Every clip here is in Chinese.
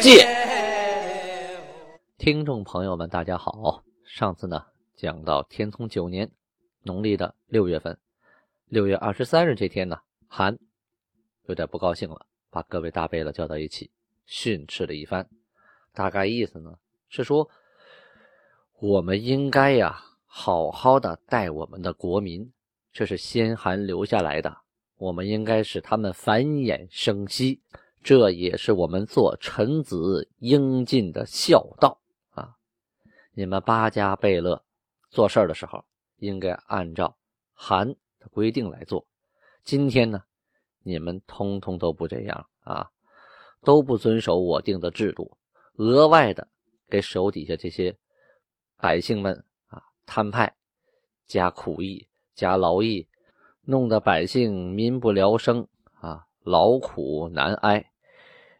鉴》。听众朋友们，大家好。上次呢讲到天聪九年，农历的六月份，六月二十三日这天呢，韩有点不高兴了，把各位大贝勒叫到一起训斥了一番。大概意思呢是说，我们应该呀好好的待我们的国民，这是先韩留下来的，我们应该使他们繁衍生息，这也是我们做臣子应尽的孝道啊。你们八家贝勒做事的时候，应该按照韩的规定来做。今天呢，你们通通都不这样啊，都不遵守我定的制度，额外的给手底下这些百姓们啊摊派，加苦役、加劳役，弄得百姓民不聊生啊，劳苦难挨，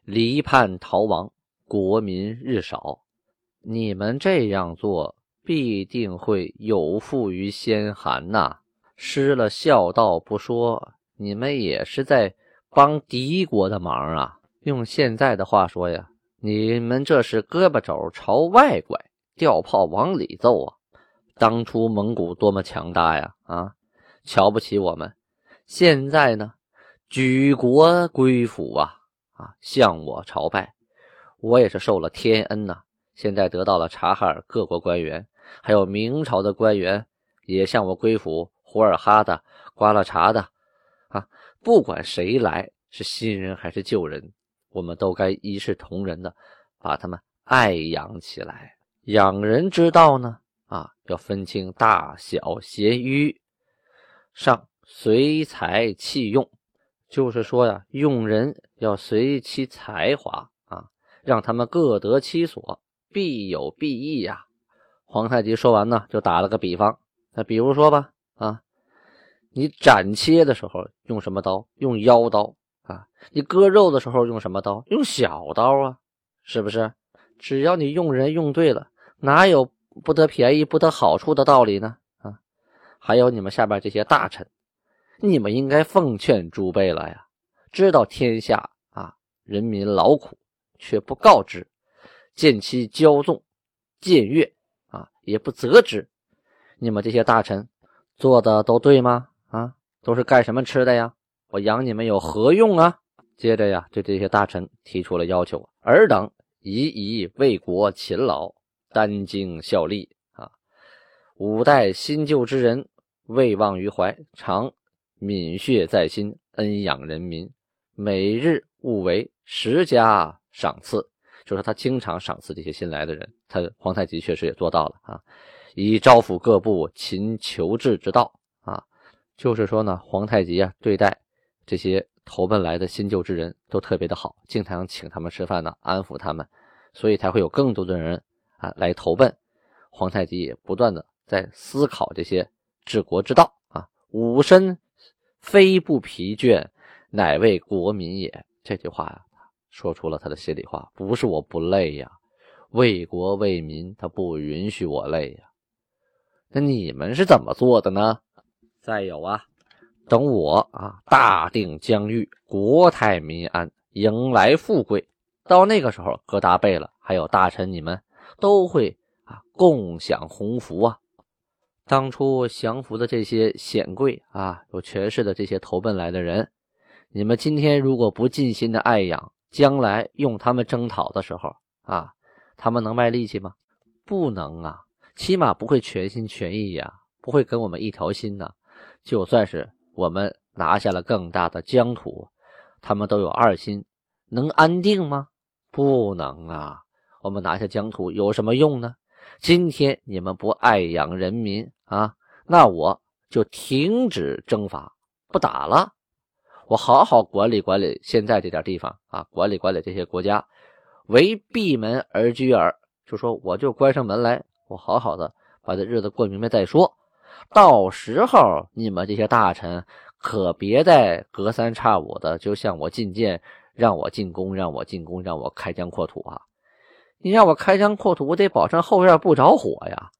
离叛逃亡，国民日少。你们这样做必定会有负于先寒呐，失了孝道不说，你们也是在帮敌国的忙啊。用现在的话说呀，你们这是胳膊肘朝外拐，吊炮往里揍啊！当初蒙古多么强大呀，啊，瞧不起我们。现在呢，举国归附啊，啊，向我朝拜，我也是受了天恩呐。现在得到了察哈尔各国官员，还有明朝的官员也向我归附，呼尔哈的、瓜拉察的，啊，不管谁来，是新人还是旧人，我们都该一视同仁的把他们爱养起来。养人之道呢，啊，要分清大小贤愚，上随才弃用，就是说呀，用人要随其才华啊，让他们各得其所。必有必益呀！皇太极说完呢，就打了个比方。那比如说吧，啊，你斩切的时候用什么刀？用腰刀啊。你割肉的时候用什么刀？用小刀啊，是不是？只要你用人用对了，哪有不得便宜、不得好处的道理呢？啊，还有你们下边这些大臣，你们应该奉劝诸贝了呀，知道天下啊人民劳苦，却不告知。见其骄纵僭越啊，也不责之。你们这些大臣做的都对吗？啊，都是干什么吃的呀？我养你们有何用啊？接着呀，对这些大臣提出了要求：尔等宜以为国勤劳，担惊效力啊。五代新旧之人未忘于怀，常敏血在心，恩养人民，每日务为十家赏赐。就说他经常赏赐这些新来的人，他皇太极确实也做到了啊，以招抚各部勤求治之道啊，就是说呢，皇太极啊对待这些投奔来的新旧之人都特别的好，经常请他们吃饭呢，安抚他们，所以才会有更多的人啊来投奔。皇太极也不断的在思考这些治国之道啊，吾身非不疲倦，乃为国民也。这句话呀。说出了他的心里话，不是我不累呀，为国为民，他不允许我累呀。那你们是怎么做的呢？再有啊，等我啊大定疆域，国泰民安，迎来富贵，到那个时候，哥达贝勒还有大臣，你们都会啊共享鸿福啊。当初降服的这些显贵啊，有权势的这些投奔来的人，你们今天如果不尽心的爱养，将来用他们征讨的时候啊，他们能卖力气吗？不能啊，起码不会全心全意呀，不会跟我们一条心呐。就算是我们拿下了更大的疆土，他们都有二心，能安定吗？不能啊。我们拿下疆土有什么用呢？今天你们不爱养人民啊，那我就停止征伐，不打了。我好好管理管理现在这点地方啊，管理管理这些国家，唯闭门而居耳，就说我就关上门来，我好好的把这日子过明白再说。到时候你们这些大臣可别再隔三差五的就向我进谏，让我进宫，让我进宫，让我开疆扩土啊！你让我开疆扩土，我得保证后院不着火呀，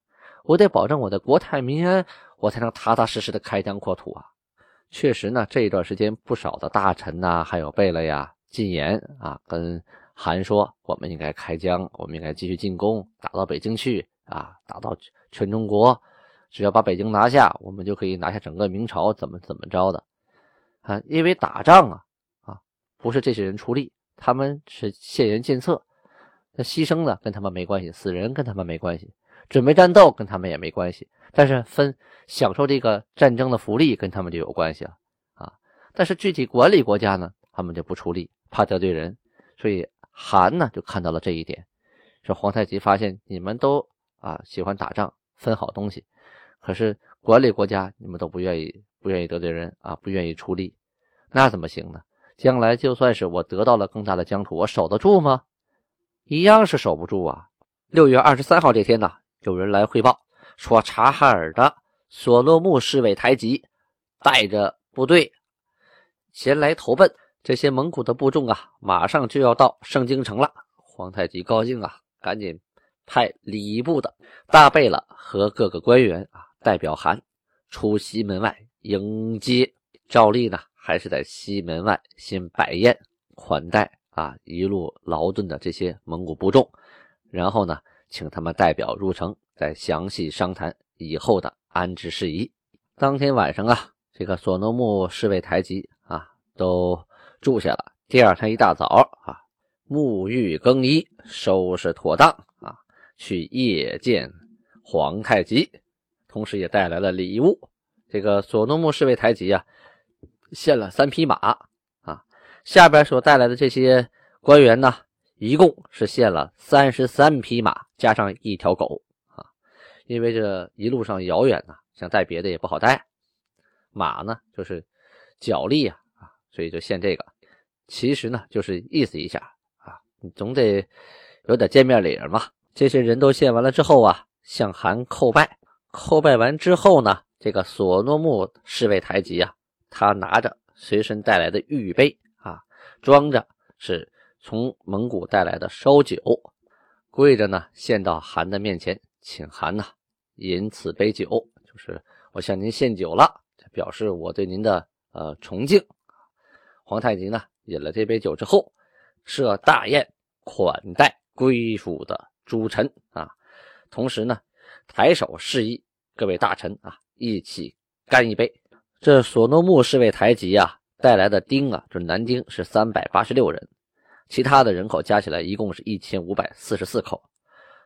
我得保证我的国泰民安，我才能踏踏实实的开疆扩土啊！确实呢，这一段时间不少的大臣呐，还有贝勒呀，进言啊，跟韩说，我们应该开疆，我们应该继续进攻，打到北京去啊，打到全中国。只要把北京拿下，我们就可以拿下整个明朝，怎么怎么着的啊？因为打仗啊啊，不是这些人出力，他们是献言献策，那牺牲的跟他们没关系，死人跟他们没关系，准备战斗跟他们也没关系，但是分享受这个战争的福利跟他们就有关系了啊。但是具体管理国家呢，他们就不出力，怕得罪人，所以韩呢就看到了这一点，说皇太极发现你们都啊喜欢打仗，分好东西。可是管理国家，你们都不愿意，不愿意得罪人啊，不愿意出力，那怎么行呢？将来就算是我得到了更大的疆土，我守得住吗？一样是守不住啊！六月二十三号这天呢，有人来汇报说，察哈尔的索诺木侍卫台吉带着部队前来投奔，这些蒙古的部众啊，马上就要到盛京城了。皇太极高兴啊，赶紧派礼部的大贝勒和各个官员啊。代表函出西门外迎接，照例呢还是在西门外先摆宴款待啊一路劳顿的这些蒙古部众，然后呢请他们代表入城，再详细商谈以后的安置事宜。当天晚上啊，这个索诺木侍卫台吉啊都住下了。第二天一大早啊，沐浴更衣，收拾妥当啊，去夜见皇太极。同时也带来了礼物，这个索诺木侍卫台吉啊，献了三匹马啊，下边所带来的这些官员呢，一共是献了三十三匹马，加上一条狗啊，因为这一路上遥远呐，想带别的也不好带，马呢就是脚力啊啊，所以就献这个，其实呢就是意思一下啊，你总得有点见面礼嘛。这些人都献完了之后啊，向韩叩拜。叩拜完之后呢，这个索诺木侍卫台吉啊，他拿着随身带来的玉杯啊，装着是从蒙古带来的烧酒，跪着呢献到韩的面前，请韩呐饮此杯酒，就是我向您献酒了，表示我对您的呃崇敬。皇太极呢饮了这杯酒之后，设大宴款待归属的诸臣啊，同时呢。抬手示意各位大臣啊，一起干一杯。这索诺木侍卫台吉啊带来的丁啊，就是男丁是三百八十六人，其他的人口加起来一共是一千五百四十四口。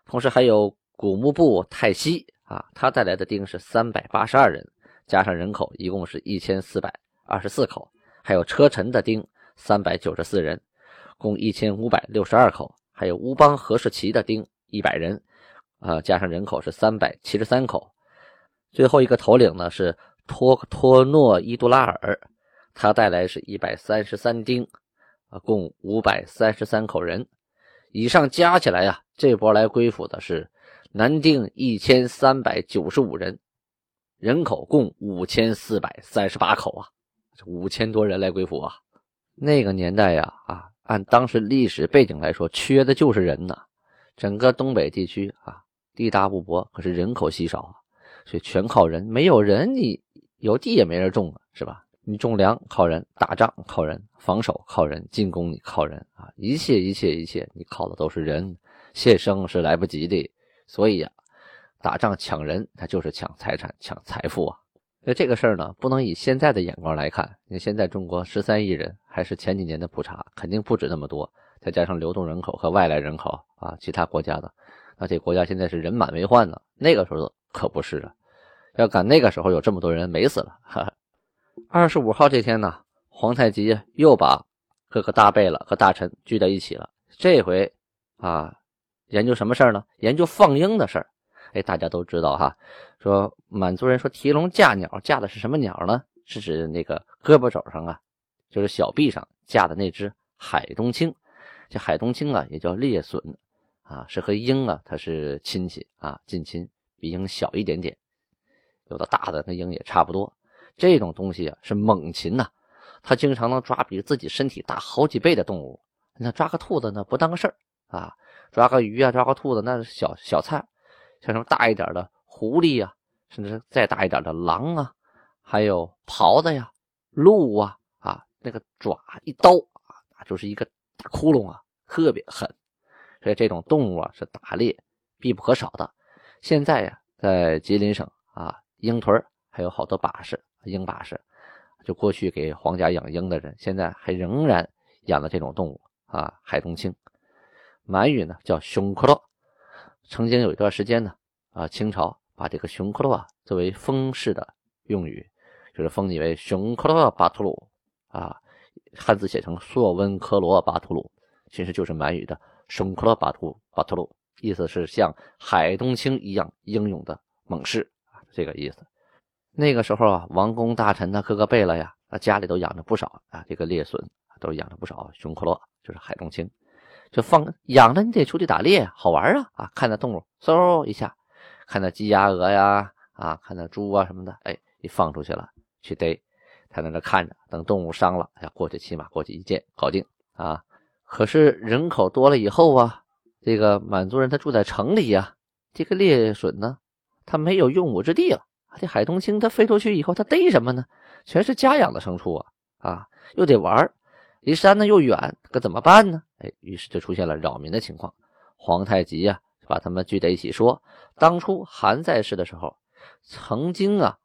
同时还有古木部泰西啊，他带来的丁是三百八十二人，加上人口一共是一千四百二十四口。还有车臣的丁三百九十四人，共一千五百六十二口。还有乌邦和氏旗的丁一百人。啊，加上人口是三百七十三口，最后一个头领呢是托托诺伊杜拉尔，他带来是一百三十三丁，啊，共五百三十三口人。以上加起来呀，这波来归附的是南定一千三百九十五人，人口共五千四百三十八口啊，五千多人来归附啊。那个年代呀，啊，按当时历史背景来说，缺的就是人呐，整个东北地区啊。地大物博，可是人口稀少啊，所以全靠人。没有人，你有地也没人种啊，是吧？你种粮靠人，打仗靠人，防守靠人，进攻你靠人啊！一切一切一切，你靠的都是人，献生是来不及的。所以呀，打仗抢人，他就是抢财产、抢财富啊。那这个事儿呢，不能以现在的眼光来看。你现在中国十三亿人，还是前几年的普查，肯定不止那么多。再加上流动人口和外来人口啊，其他国家的。那这国家现在是人满为患呢，那个时候可不是啊。要赶那个时候有这么多人没死了。哈哈二十五号这天呢，皇太极又把各个大贝勒和大臣聚在一起了。这回啊，研究什么事儿呢？研究放鹰的事儿。哎，大家都知道哈，说满族人说提笼架鸟，架的是什么鸟呢？是指那个胳膊肘上啊，就是小臂上架的那只海东青。这海东青啊，也叫猎隼啊，是和鹰啊，它是亲戚啊，近亲，比鹰小一点点，有的大的跟鹰也差不多。这种东西啊，是猛禽呐，它经常能抓比自己身体大好几倍的动物。那抓个兔子呢，不当个事儿啊，抓个鱼啊，抓个兔子那是小小菜。像什么大一点的狐狸呀，甚至再大一点的狼啊，还有狍子呀、鹿啊，啊，那个爪一刀啊，就是一个大窟窿啊，特别狠。所以这种动物啊，是打猎必不可少的。现在呀，在吉林省啊，鹰屯还有好多把式，鹰把式，就过去给皇家养鹰的人，现在还仍然养了这种动物啊，海东青，满语呢叫熊克洛。曾经有一段时间呢，啊，清朝把这个熊克洛啊作为封氏的用语，就是封你为熊克洛巴图鲁啊，汉字写成硕温科罗巴图鲁，其实就是满语的熊克洛巴图巴图鲁，意思是像海东青一样英勇的猛士啊，这个意思。那个时候啊，王公大臣呢，各个贝勒呀，啊，家里都养着不少啊，这个猎隼都养着不少熊克洛，就是海东青。就放养着，你得出去打猎，好玩啊！啊，看那动物，嗖一下，看那鸡鸭鹅呀，啊，看那猪啊什么的，哎，一放出去了，去逮，他在那看着，等动物伤了，要，过去骑马过去一箭，搞定啊！可是人口多了以后啊，这个满族人他住在城里呀，这个猎隼呢，他没有用武之地了。这海东青他飞出去以后，他逮什么呢？全是家养的牲畜啊，啊，又得玩。离山呢又远，可怎么办呢？哎，于是就出现了扰民的情况。皇太极呀，把他们聚在一起说：当初韩在世的时候，曾经啊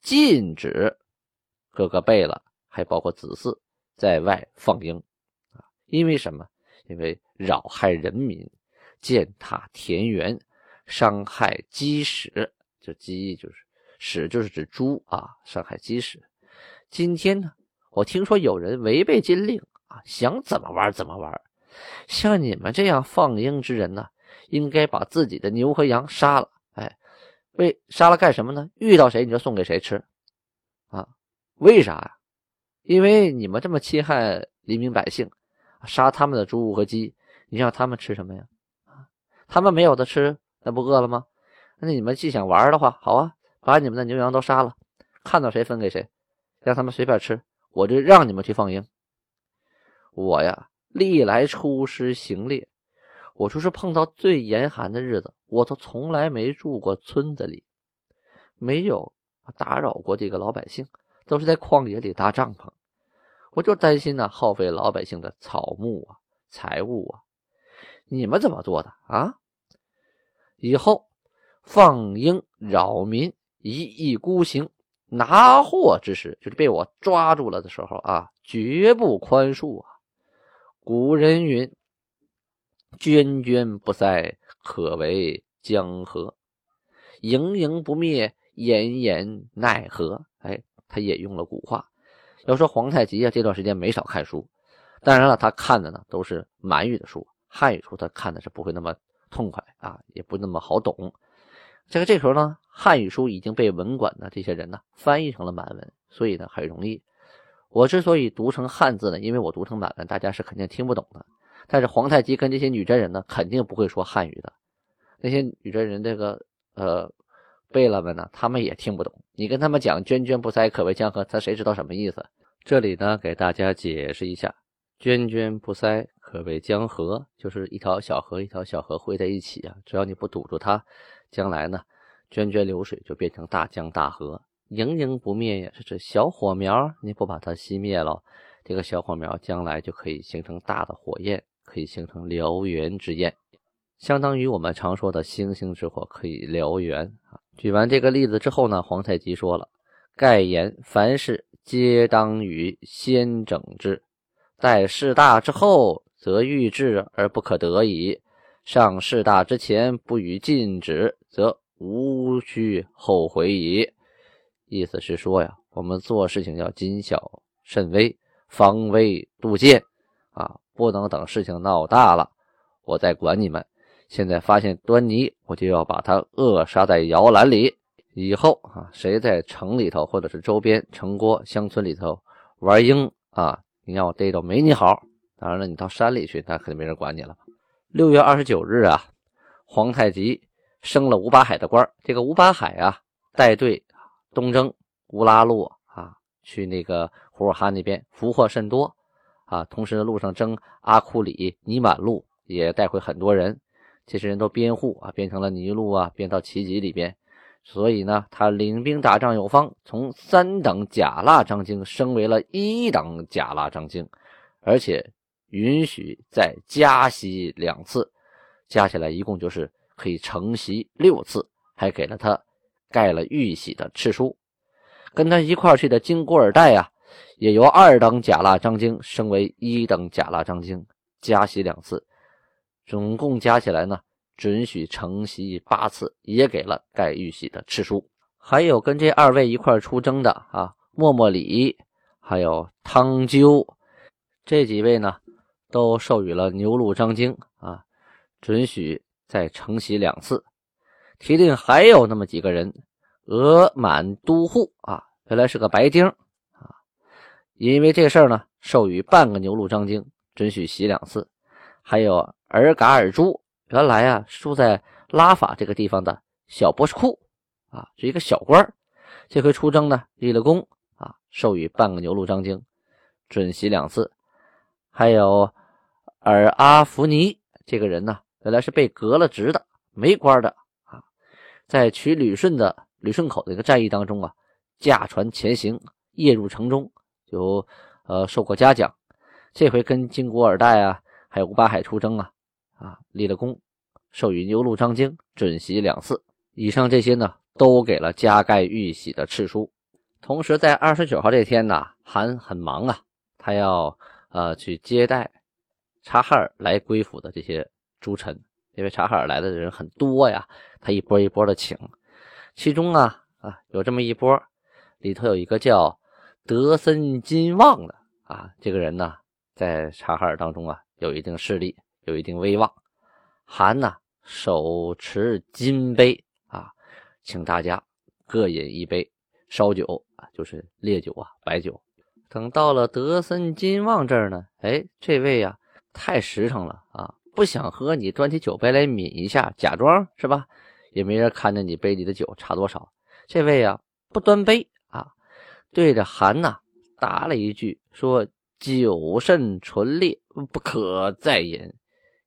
禁止各个贝勒，还包括子嗣在外放鹰啊，因为什么？因为扰害人民，践踏田园，伤害鸡屎。这鸡就是屎，就是指猪啊，伤害鸡屎。今天呢？我听说有人违背禁令啊，想怎么玩怎么玩。像你们这样放鹰之人呢，应该把自己的牛和羊杀了。哎，为杀了干什么呢？遇到谁你就送给谁吃啊？为啥呀？因为你们这么侵害黎民百姓，杀他们的猪和鸡，你让他们吃什么呀？他们没有的吃，那不饿了吗？那你们既想玩的话，好啊，把你们的牛羊都杀了，看到谁分给谁，让他们随便吃。我就让你们去放鹰。我呀，历来出师行猎，我就是碰到最严寒的日子，我都从来没住过村子里，没有打扰过这个老百姓，都是在旷野里搭帐篷。我就担心呢，耗费老百姓的草木啊、财物啊。你们怎么做的啊？以后放鹰扰民，一意孤行。拿货之时，就是被我抓住了的时候啊，绝不宽恕啊！古人云：“涓涓不塞，可为江河；盈盈不灭，炎炎奈何。”哎，他也用了古话。要说皇太极啊，这段时间没少看书，当然了，他看的呢都是满语的书，汉语书他看的是不会那么痛快啊，也不那么好懂。这个这时候呢，汉语书已经被文管的这些人呢翻译成了满文，所以呢很容易。我之所以读成汉字呢，因为我读成满文，大家是肯定听不懂的。但是皇太极跟这些女真人呢，肯定不会说汉语的。那些女真人这个呃贝勒们呢，他们也听不懂。你跟他们讲“涓涓不塞，可为江河”，他谁知道什么意思？这里呢，给大家解释一下，“涓涓不塞，可为江河”，就是一条小河一条小河汇在一起啊，只要你不堵住它。将来呢，涓涓流水就变成大江大河，盈盈不灭呀，是指小火苗，你不把它熄灭了，这个小火苗将来就可以形成大的火焰，可以形成燎原之焰，相当于我们常说的星星之火可以燎原啊。举完这个例子之后呢，皇太极说了：“盖言凡事皆当于先整治，待事大之后，则欲治而不可得矣。”上事大之前不予禁止，则无需后悔矣。意思是说呀，我们做事情要谨小慎微，防微杜渐啊，不能等事情闹大了，我再管你们。现在发现端倪，我就要把他扼杀在摇篮里。以后啊，谁在城里头或者是周边城郭乡村里头玩鹰啊，你让我逮着没你好。当然了，你到山里去，那肯定没人管你了。六月二十九日啊，皇太极升了吴八海的官这个吴八海啊，带队东征乌拉路啊，去那个呼尔哈那边，俘获甚多啊。同时呢，路上征阿库里、尼满路，也带回很多人。这些人都编户啊，编成了尼禄啊，编到旗籍里边。所以呢，他领兵打仗有方，从三等甲腊章京升为了一等甲腊章京，而且允许再加息两次，加起来一共就是可以承袭六次，还给了他盖了玉玺的敕书。跟他一块去的金古尔代啊，也由二等甲腊章京升为一等甲腊章京，加息两次，总共加起来呢。准许承袭八次，也给了盖玉玺的敕书。还有跟这二位一块出征的啊，莫莫里，还有汤鸠，这几位呢，都授予了牛录章京啊，准许再承袭两次。提定还有那么几个人，额满都护啊，原来是个白丁啊，因为这事儿呢，授予半个牛录章京，准许袭两次。还有尔嘎尔珠。原来啊，住在拉法这个地方的小博士库啊，是一个小官这回出征呢，立了功啊，授予半个牛录章京，准袭两次。还有而阿弗尼这个人呢，原来是被革了职的，没官的啊，在取旅顺的旅顺口的一个战役当中啊，驾船前行，夜入城中，就呃受过嘉奖。这回跟金国尔代啊，还有吴八海出征啊，啊立了功。授予牛录章京，准袭两次。以上这些呢，都给了加盖玉玺的敕书。同时，在二十九号这天呢，韩很忙啊，他要呃去接待察哈尔来归府的这些诸臣，因为察哈尔来的人很多呀，他一波一波的请。其中啊啊有这么一波，里头有一个叫德森金旺的啊，这个人呢，在察哈尔当中啊有一定势力，有一定威望。韩呢。手持金杯啊，请大家各饮一杯烧酒啊，就是烈酒啊，白酒。等到了德森金旺这儿呢，哎，这位呀太实诚了啊，不想喝，你端起酒杯来抿一下，假装是吧？也没人看着你杯里的酒差多少。这位呀不端杯啊，对着韩呐答了一句，说：“酒甚纯烈，不可再饮。”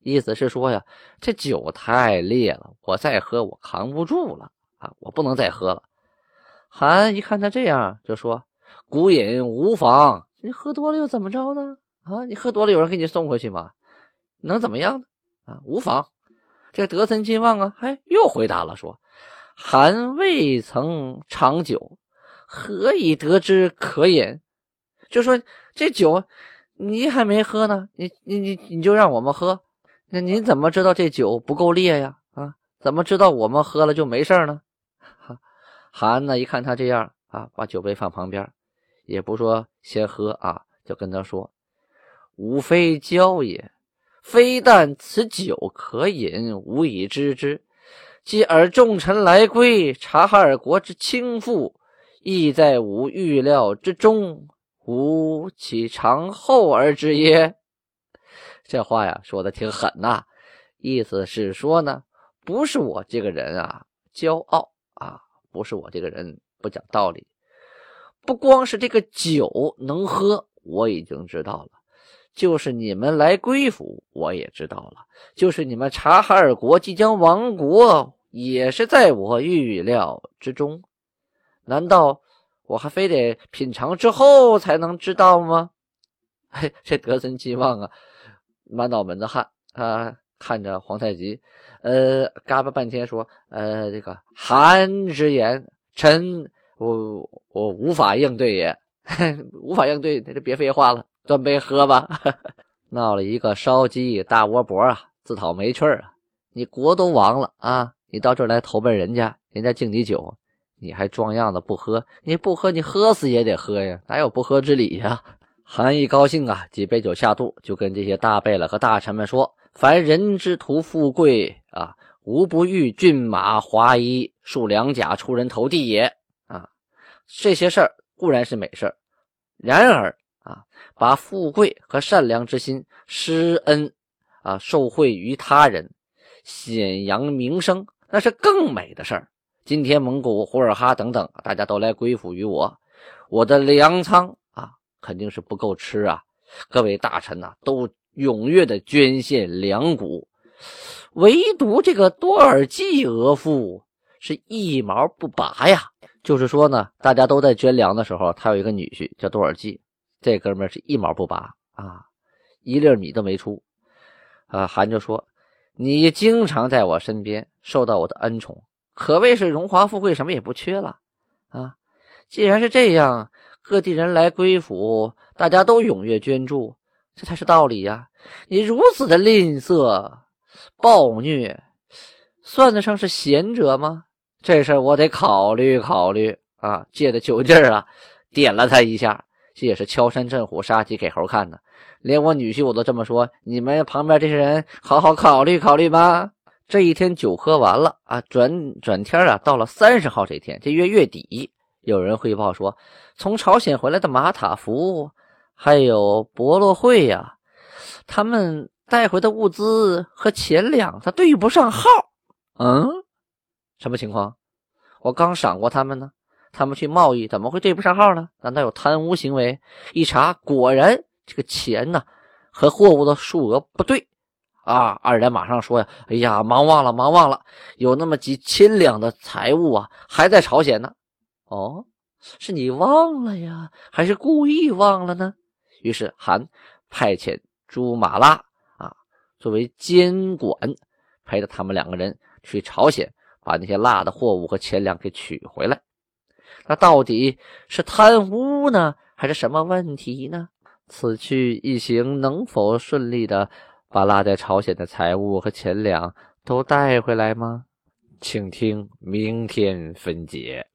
意思是说呀，这酒太烈了，我再喝我扛不住了啊，我不能再喝了。韩一看他这样，就说：“孤饮无妨，你喝多了又怎么着呢？啊，你喝多了有人给你送回去吗？能怎么样呢？啊，无妨。”这德森金旺啊，哎，又回答了说：“韩未曾尝酒，何以得知可饮？”就说这酒你还没喝呢，你你你你就让我们喝。那您怎么知道这酒不够烈呀？啊，怎么知道我们喝了就没事呢？哈，韩呢一看他这样啊，把酒杯放旁边，也不说先喝啊，就跟他说：“吾非骄也，非但此酒可饮，吾已知之。继而众臣来归，察哈尔国之倾覆，亦在吾预料之中，吾岂长后而之耶？”这话呀说的挺狠呐，意思是说呢，不是我这个人啊骄傲啊，不是我这个人不讲道理，不光是这个酒能喝，我已经知道了，就是你们来归府，我也知道了，就是你们察哈尔国即将亡国，也是在我预料之中。难道我还非得品尝之后才能知道吗？嘿，这德森金旺啊！满脑门子汗，啊看着皇太极，呃，嘎巴半天说：“呃，这个韩之言，臣我我无法应对也，无法应对，那就别废话了，端杯喝吧。”闹了一个烧鸡大窝脖啊，自讨没趣啊！你国都亡了啊，你到这儿来投奔人家，人家敬你酒，你还装样子不喝？你不喝，你喝死也得喝呀，哪有不喝之理呀？韩一高兴啊，几杯酒下肚，就跟这些大贝勒和大臣们说：“凡人之图富贵啊，无不欲骏马华衣，束良甲，出人头地也啊。这些事儿固然是美事儿，然而啊，把富贵和善良之心施恩啊受惠于他人，显扬名声，那是更美的事儿。今天蒙古、呼尔哈等等，大家都来归附于我，我的粮仓啊肯定是不够吃啊。各位大臣呐，都踊跃的捐献粮谷，唯独这个多尔济额驸是一毛不拔呀。就是说呢，大家都在捐粮的时候，他有一个女婿叫多尔济，这哥们是一毛不拔啊，一粒米都没出。啊，韩就说：“你经常在我身边，受到我的恩宠。”可谓是荣华富贵什么也不缺了啊！既然是这样，各地人来归府，大家都踊跃捐助，这才是道理呀！你如此的吝啬、暴虐，算得上是贤者吗？这事我得考虑考虑啊！借着酒劲儿啊，点了他一下，这也是敲山震虎、杀鸡给猴看的。连我女婿我都这么说，你们旁边这些人好好考虑考虑吧。这一天酒喝完了啊，转转天啊，到了三十号这天，这月月底，有人汇报说，从朝鲜回来的马塔福还有博洛会呀，他们带回的物资和钱粮，他对不上号。嗯，什么情况？我刚赏过他们呢，他们去贸易怎么会对不上号呢？难道有贪污行为？一查，果然这个钱呢和货物的数额不对。啊！二人马上说呀：“哎呀，忙忘了，忙忘了，有那么几千两的财物啊，还在朝鲜呢。”哦，是你忘了呀，还是故意忘了呢？于是韩派遣朱马拉啊作为监管，陪着他们两个人去朝鲜，把那些落的货物和钱粮给取回来。那到底是贪污呢，还是什么问题呢？此去一行能否顺利的？把落在朝鲜的财物和钱粮都带回来吗？请听明天分解。